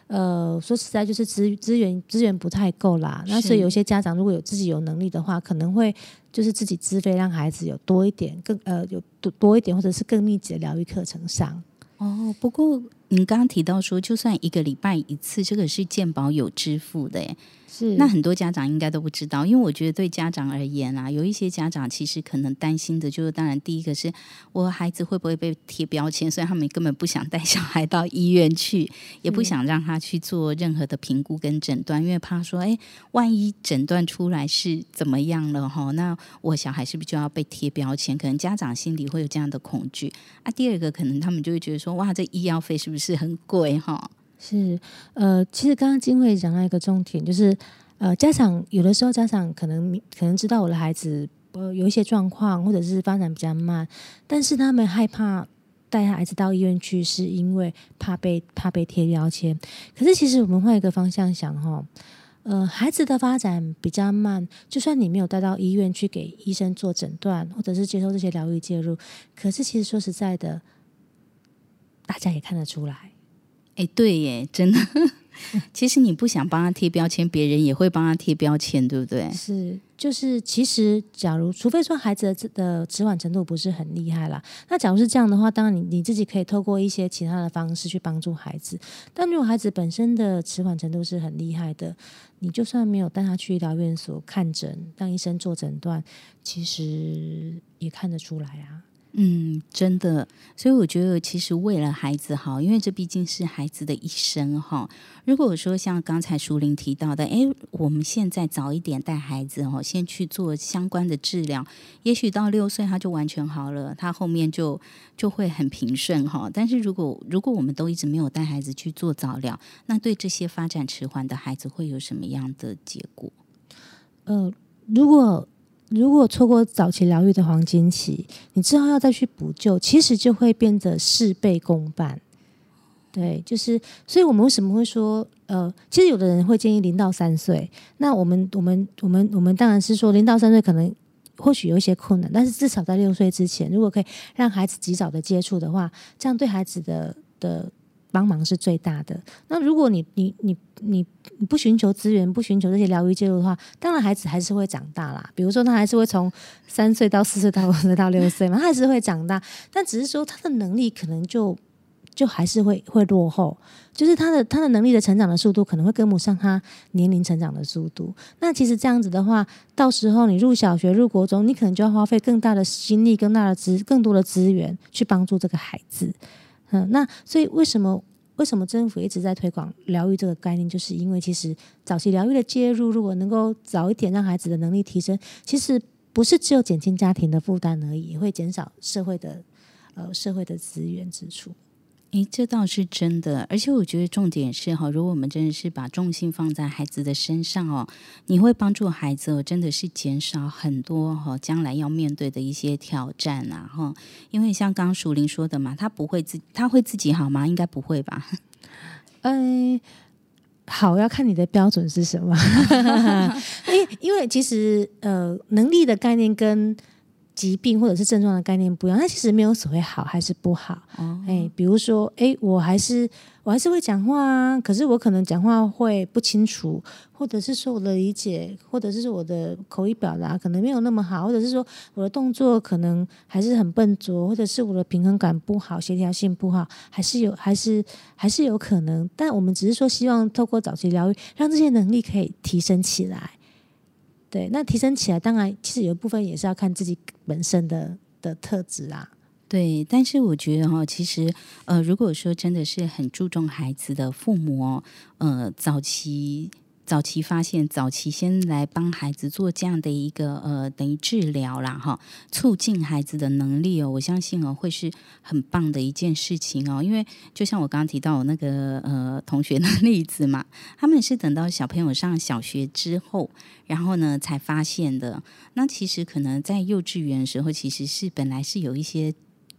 呃，说实在，就是资资源资源不太够啦。那所以有些家长如果有自己有能力的话，可能会就是自己自费让孩子有多一点，更呃有多多一点，或者是更密集的疗愈课程上。哦，不过你刚刚提到说，就算一个礼拜一次，这个是健保有支付的，诶。是那很多家长应该都不知道，因为我觉得对家长而言啊，有一些家长其实可能担心的就是，当然第一个是我孩子会不会被贴标签，所以他们根本不想带小孩到医院去，也不想让他去做任何的评估跟诊断，因为怕说，哎，万一诊断出来是怎么样了哈，那我小孩是不是就要被贴标签？可能家长心里会有这样的恐惧啊。第二个可能他们就会觉得说，哇，这医药费是不是很贵哈？是，呃，其实刚刚金慧讲到一个重点，就是呃，家长有的时候家长可能可能知道我的孩子呃有一些状况，或者是发展比较慢，但是他们害怕带孩子到医院去，是因为怕被怕被贴标签。可是其实我们换一个方向想哈，呃，孩子的发展比较慢，就算你没有带到医院去给医生做诊断，或者是接受这些疗愈介入，可是其实说实在的，大家也看得出来。哎，对耶，真的。[LAUGHS] 其实你不想帮他贴标签，别人也会帮他贴标签，对不对？是，就是其实，假如除非说孩子的的迟缓程度不是很厉害啦，那假如是这样的话，当然你你自己可以透过一些其他的方式去帮助孩子。但如果孩子本身的迟缓程度是很厉害的，你就算没有带他去医疗院所看诊，让医生做诊断，其实也看得出来啊。嗯，真的，所以我觉得其实为了孩子好，因为这毕竟是孩子的一生哈。如果说像刚才淑玲提到的，诶，我们现在早一点带孩子哈，先去做相关的治疗，也许到六岁他就完全好了，他后面就就会很平顺哈。但是如果如果我们都一直没有带孩子去做早疗，那对这些发展迟缓的孩子会有什么样的结果？呃，如果如果错过早期疗愈的黄金期，你之后要再去补救，其实就会变得事倍功半。对，就是，所以我们为什么会说，呃，其实有的人会建议零到三岁，那我们我们我们我们当然是说零到三岁可能或许有一些困难，但是至少在六岁之前，如果可以让孩子及早的接触的话，这样对孩子的的帮忙是最大的。那如果你你你你你不寻求资源，不寻求这些疗愈介入的话，当然孩子还是会长大啦。比如说，他还是会从三岁到四岁到五岁到六岁嘛，[LAUGHS] 他还是会长大，但只是说他的能力可能就就还是会会落后，就是他的他的能力的成长的速度可能会跟不上他年龄成长的速度。那其实这样子的话，到时候你入小学、入国中，你可能就要花费更大的心力、更大的资、更多的资源去帮助这个孩子。嗯，那所以为什么为什么政府一直在推广疗愈这个概念？就是因为其实早期疗愈的介入，如果能够早一点让孩子的能力提升，其实不是只有减轻家庭的负担而已，也会减少社会的呃社会的资源支出。诶，这倒是真的，而且我觉得重点是哈，如果我们真的是把重心放在孩子的身上哦，你会帮助孩子哦，真的是减少很多哈将来要面对的一些挑战啊哈。因为像刚刚淑玲说的嘛，他不会自他会自己好吗？应该不会吧？嗯，[LAUGHS] 好，要看你的标准是什么。[LAUGHS] [LAUGHS] 因因为其实呃，能力的概念跟疾病或者是症状的概念不一样，那其实没有所谓好还是不好。哦，哎，比如说，哎，我还是我还是会讲话啊，可是我可能讲话会不清楚，或者是说我的理解，或者是说我的口语表达可能没有那么好，或者是说我的动作可能还是很笨拙，或者是我的平衡感不好、协调性不好，还是有，还是还是有可能。但我们只是说，希望透过早期疗愈，让这些能力可以提升起来。对，那提升起来，当然其实有部分也是要看自己本身的的特质啊。对，但是我觉得哈，其实呃，如果说真的是很注重孩子的父母，呃，早期早期发现，早期先来帮孩子做这样的一个呃，等于治疗啦哈，促进孩子的能力哦，我相信哦，会是很棒的一件事情哦。因为就像我刚刚提到我那个呃同学的例子嘛，[LAUGHS] 他们是等到小朋友上小学之后，然后呢才发现的。那其实可能在幼稚园的时候，其实是本来是有一些。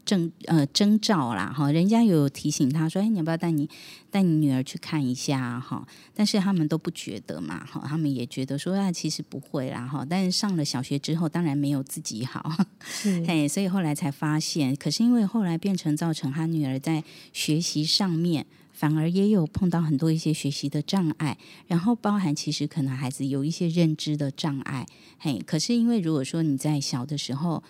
征呃征兆啦哈，人家有提醒他说，哎，你要不要带你带你女儿去看一下哈？但是他们都不觉得嘛哈，他们也觉得说啊，其实不会啦哈。但是上了小学之后，当然没有自己好，是嘿，[LAUGHS] 所以后来才发现，可是因为后来变成造成他女儿在学习上面。反而也有碰到很多一些学习的障碍，然后包含其实可能孩子有一些认知的障碍，嘿，可是因为如果说你在小的时候，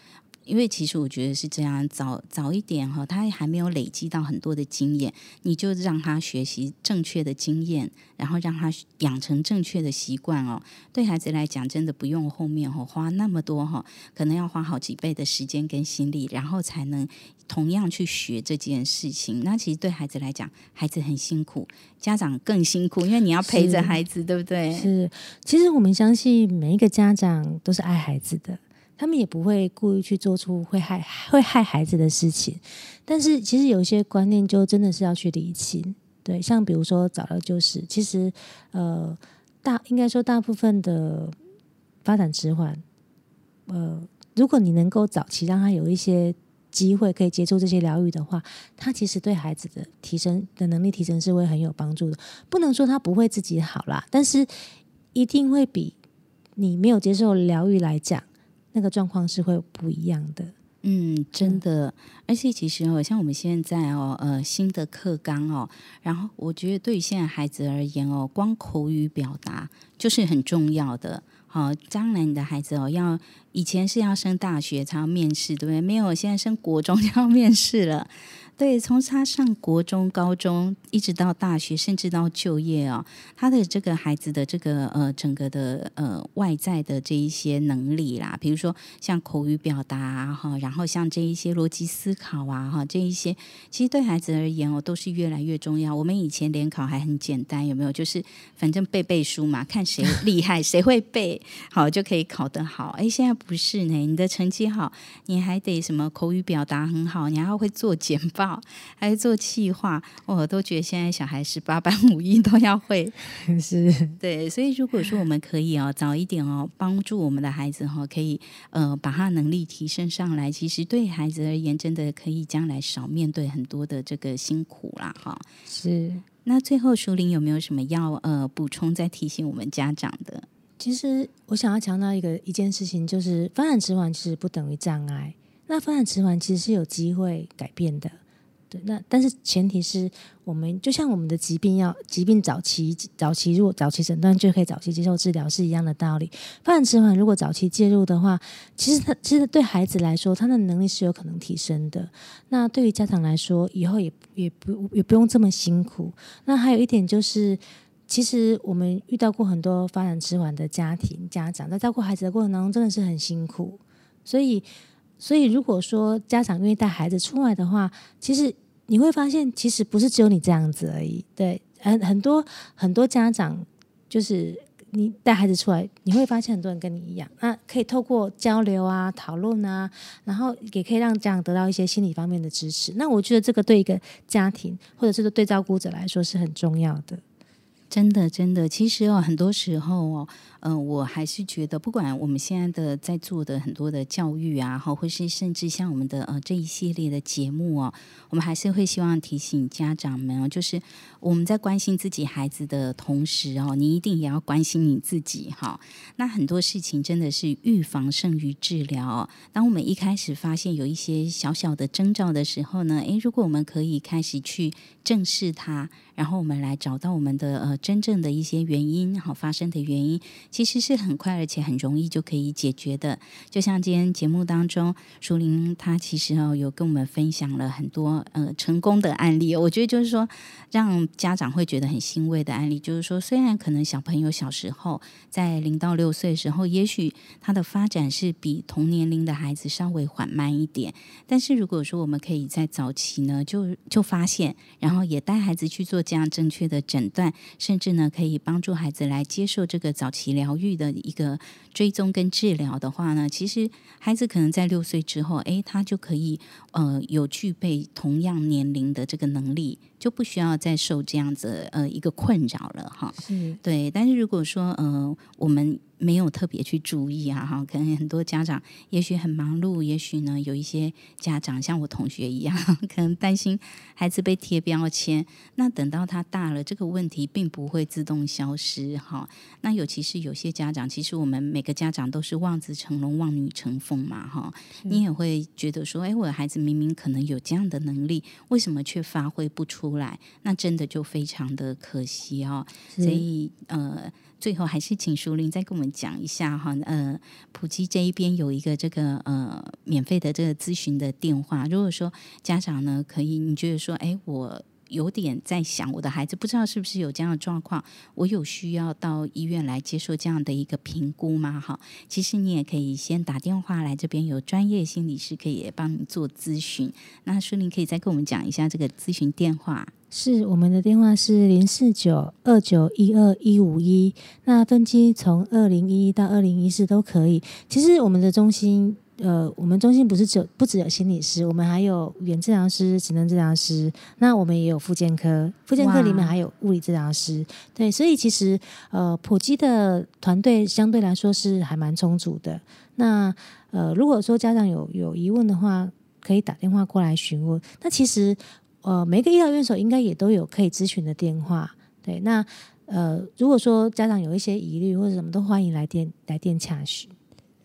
因为其实我觉得是这样，早早一点哈，他还没有累积到很多的经验，你就让他学习正确的经验，然后让他养成正确的习惯哦。对孩子来讲，真的不用后面哈花那么多哈，可能要花好几倍的时间跟心力，然后才能同样去学这件事情。那其实对孩子来讲，孩子很辛苦，家长更辛苦，因为你要陪着孩子，对不对？是，其实我们相信每一个家长都是爱孩子的，他们也不会故意去做出会害会害孩子的事情。但是其实有一些观念就真的是要去理清，对，像比如说早疗就是，其实呃大应该说大部分的发展迟缓，呃，如果你能够早期让他有一些机会可以接触这些疗愈的话，他其实对孩子的提升的能力提升是会很有帮助的。不能说他不会自己好啦，但是一定会比你没有接受疗愈来讲，那个状况是会不一样的。嗯，真的，而且其实哦，像我们现在哦，呃，新的课纲哦，然后我觉得对于现在孩子而言哦，光口语表达就是很重要的。好，将来你的孩子哦，要以前是要升大学才要面试，对不对？没有，现在升国中就要面试了。对，从他上国中、高中，一直到大学，甚至到就业哦，他的这个孩子的这个呃整个的呃外在的这一些能力啦，比如说像口语表达啊哈，然后像这一些逻辑思考啊哈，这一些其实对孩子而言哦，都是越来越重要。我们以前联考还很简单，有没有？就是反正背背书嘛，看谁 [LAUGHS] 厉害，谁会背，好就可以考得好。哎，现在不是呢，你的成绩好，你还得什么口语表达很好，你还要会做简报。还会做企划，我都觉得现在小孩十八般武艺都要会。[LAUGHS] 是对，所以如果说我们可以哦，早一点哦，帮助我们的孩子哈、可以呃把他能力提升上来，其实对孩子而言，真的可以将来少面对很多的这个辛苦啦哈。是，那最后，淑玲有没有什么要呃补充再提醒我们家长的？其实我想要强调一个一件事情，就是发展迟缓其实不等于障碍。那发展迟缓其实是有机会改变的，对。那但是前提是我们就像我们的疾病要疾病早期早期如果早期诊断就可以早期接受治疗是一样的道理。发展迟缓如果早期介入的话，其实他其实对孩子来说，他的能力是有可能提升的。那对于家长来说，以后也也不也不用这么辛苦。那还有一点就是。其实我们遇到过很多发展迟缓的家庭家长，在照顾孩子的过程当中，真的是很辛苦。所以，所以如果说家长愿意带孩子出来的话，其实你会发现，其实不是只有你这样子而已。对，很很多很多家长，就是你带孩子出来，你会发现很多人跟你一样。那可以透过交流啊、讨论啊，然后也可以让家长得到一些心理方面的支持。那我觉得这个对一个家庭或者是对照顾者来说是很重要的。真的，真的，其实哦，很多时候哦，嗯、我还是觉得，不管我们现在的在做的很多的教育啊，哈，或是甚至像我们的呃这一系列的节目哦，我们还是会希望提醒家长们哦，就是我们在关心自己孩子的同时哦，你一定也要关心你自己哈。那很多事情真的是预防胜于治疗、当我们一开始发现有一些小小的征兆的时候呢，诶，如果我们可以开始去正视它，然后我们来找到我们的呃真正的一些原因，好发生的原因，其实是很快而且很容易就可以解决的。就像今天节目当中，淑玲她其实哦有跟我们分享了很多呃成功的案例，我觉得就是说让家长会觉得很欣慰的案例，就是说虽然可能小朋友小时候在零到六岁的时候，也许他的发展是比同年龄的孩子稍微缓慢一点，但是如果说我们可以在早期呢，就就发现，然后也带孩子去做这样正确的诊断，甚至呢可以帮助孩子来接受这个早期疗愈的一个追踪跟治疗的话呢，其实孩子可能在六岁之后，诶，他就可以呃有具备同样年龄的这个能力，就不需要再受这样子呃一个困扰了哈。是对，但是如果说呃我们没有特别去注意啊，哈，可能很多家长也许很忙碌，也许呢有一些家长像我同学一样，[LAUGHS] 可能担心孩子被贴标签，那等到他大了，这个问题并不会自动消失哈。那尤其是有些家长，其实我们每个家长都是望子成龙、望女成凤嘛哈，你也会觉得说，哎，我的孩子明明可能有这样的能力，为什么却发挥不出来？那真的就非常的可惜哦。所以呃，最后还是请淑玲再跟我们讲一下哈，呃，普及这一边有一个这个呃免费的这个咨询的电话，如果说家长呢可以，你觉得说，哎，我。有点在想，我的孩子不知道是不是有这样的状况，我有需要到医院来接受这样的一个评估吗？哈，其实你也可以先打电话来这边，有专业心理师可以帮你做咨询。那舒玲可以再跟我们讲一下这个咨询电话。是我们的电话是零四九二九一二一五一，那分期从二零一一到二零一四都可以。其实我们的中心，呃，我们中心不是只有不只有心理师，我们还有语言治疗师、职能治疗师，那我们也有复健科，复健科里面还有物理治疗师。对，所以其实呃，普基的团队相对来说是还蛮充足的。那呃，如果说家长有有疑问的话，可以打电话过来询问。那其实呃，每个医疗院所应该也都有可以咨询的电话。对，那呃，如果说家长有一些疑虑或者什么，都欢迎来电来电洽询。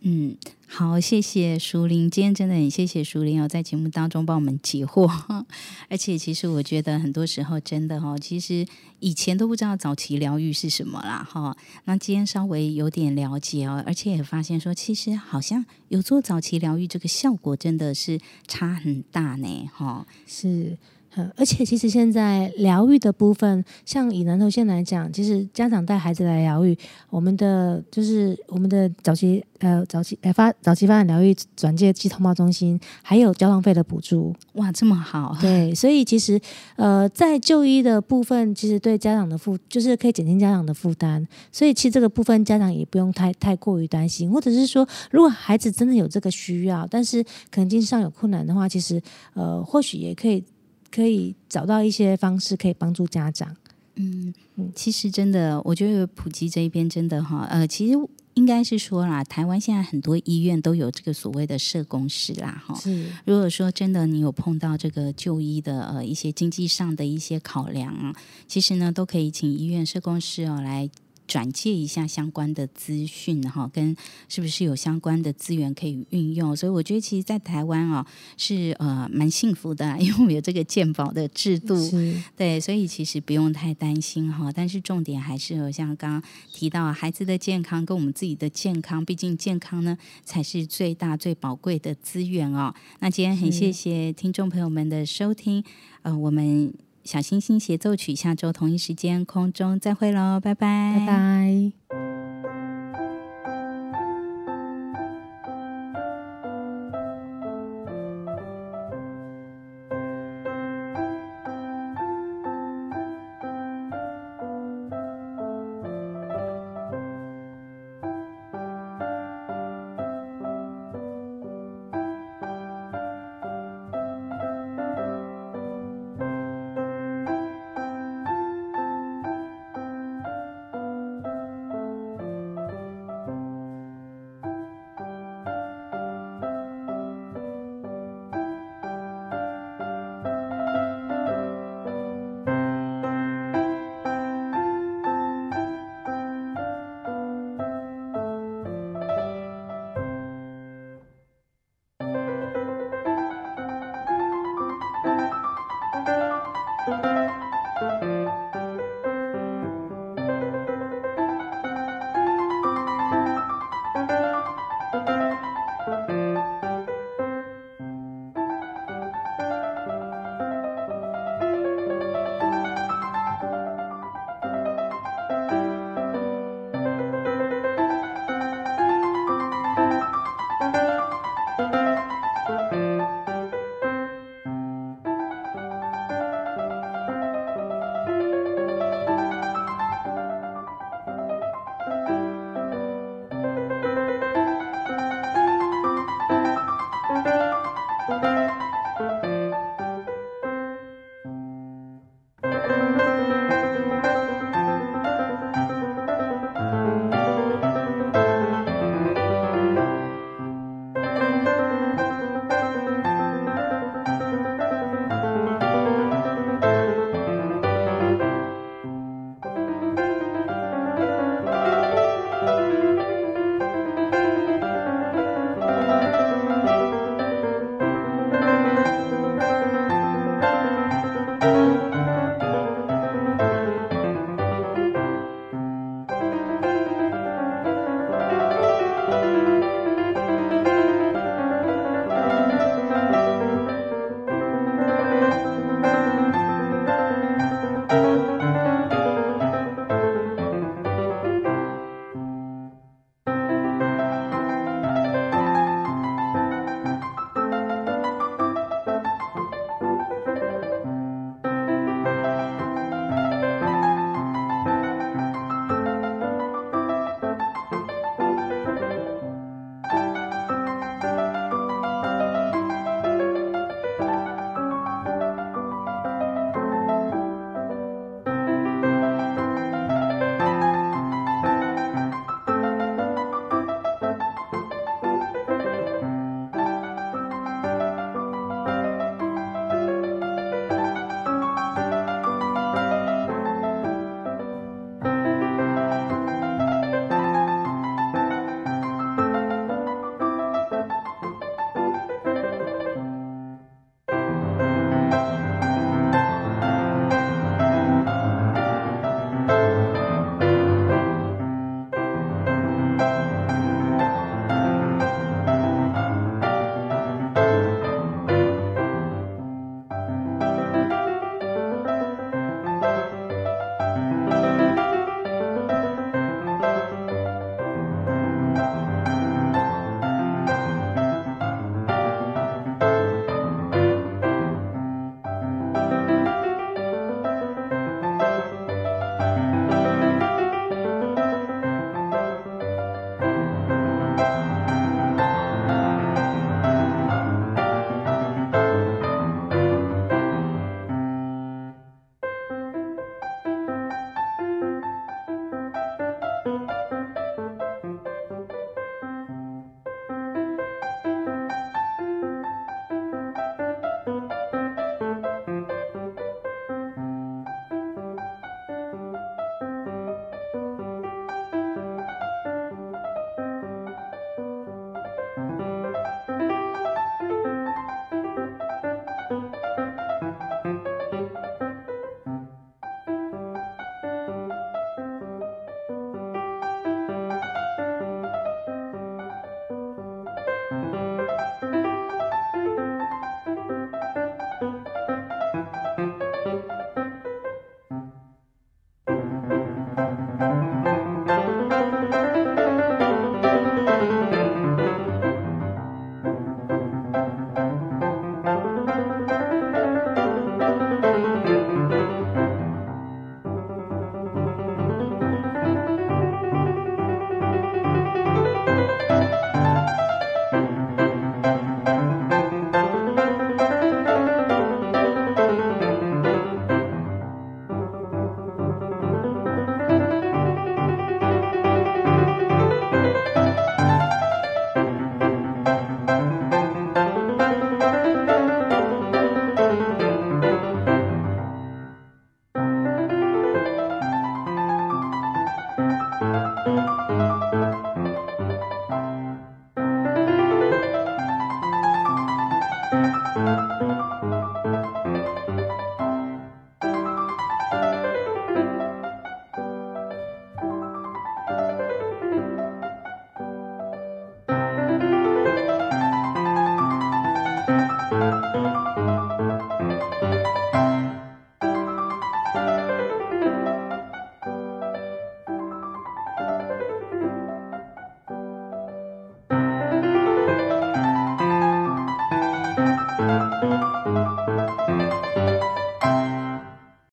嗯，好，谢谢淑玲，今天真的很谢谢淑玲哦，在节目当中帮我们解惑。[LAUGHS] 而且其实我觉得很多时候真的哦，其实以前都不知道早期疗愈是什么啦哈。那今天稍微有点了解哦，而且也发现说，其实好像有做早期疗愈，这个效果真的是差很大呢哈。是，呃，而且其实现在疗愈的部分，像以南投县来讲，其实家长带孩子来疗愈，我们的就是我们的早期呃早期呃发早期发展疗愈转介暨通报中心，还有交通费的补助。哇，这么好，对，所以其实呃在就医的部分，其实对家长的负就是可以减轻家长的负担，所以其实这个部分家长也不用太太过于担心，或者是说，如果孩子真的有这个需要，但是可能经济上有困难的话，其实呃或许也可以可以找到一些方式可以帮助家长。嗯，其实真的，我觉得普及这一边真的哈，呃，其实应该是说啦，台湾现在很多医院都有这个所谓的社工师啦，哈。是如果说真的你有碰到这个就医的呃一些经济上的一些考量啊，其实呢都可以请医院社工师哦来转介一下相关的资讯哈，跟是不是有相关的资源可以运用。所以我觉得，其实，在台湾哦，是呃蛮幸福的，[LAUGHS] 因为我们有这个鉴宝的制度，对，所以其实不用太担心哈。但是重点还是有像刚刚提到孩子的健康跟我们自己的健康，毕竟健康呢才是最大最宝贵的资源哦。那今天很谢谢听众朋友们的收听，呃，我们小星星协奏曲下周同一时间空中再会喽，拜拜，拜拜。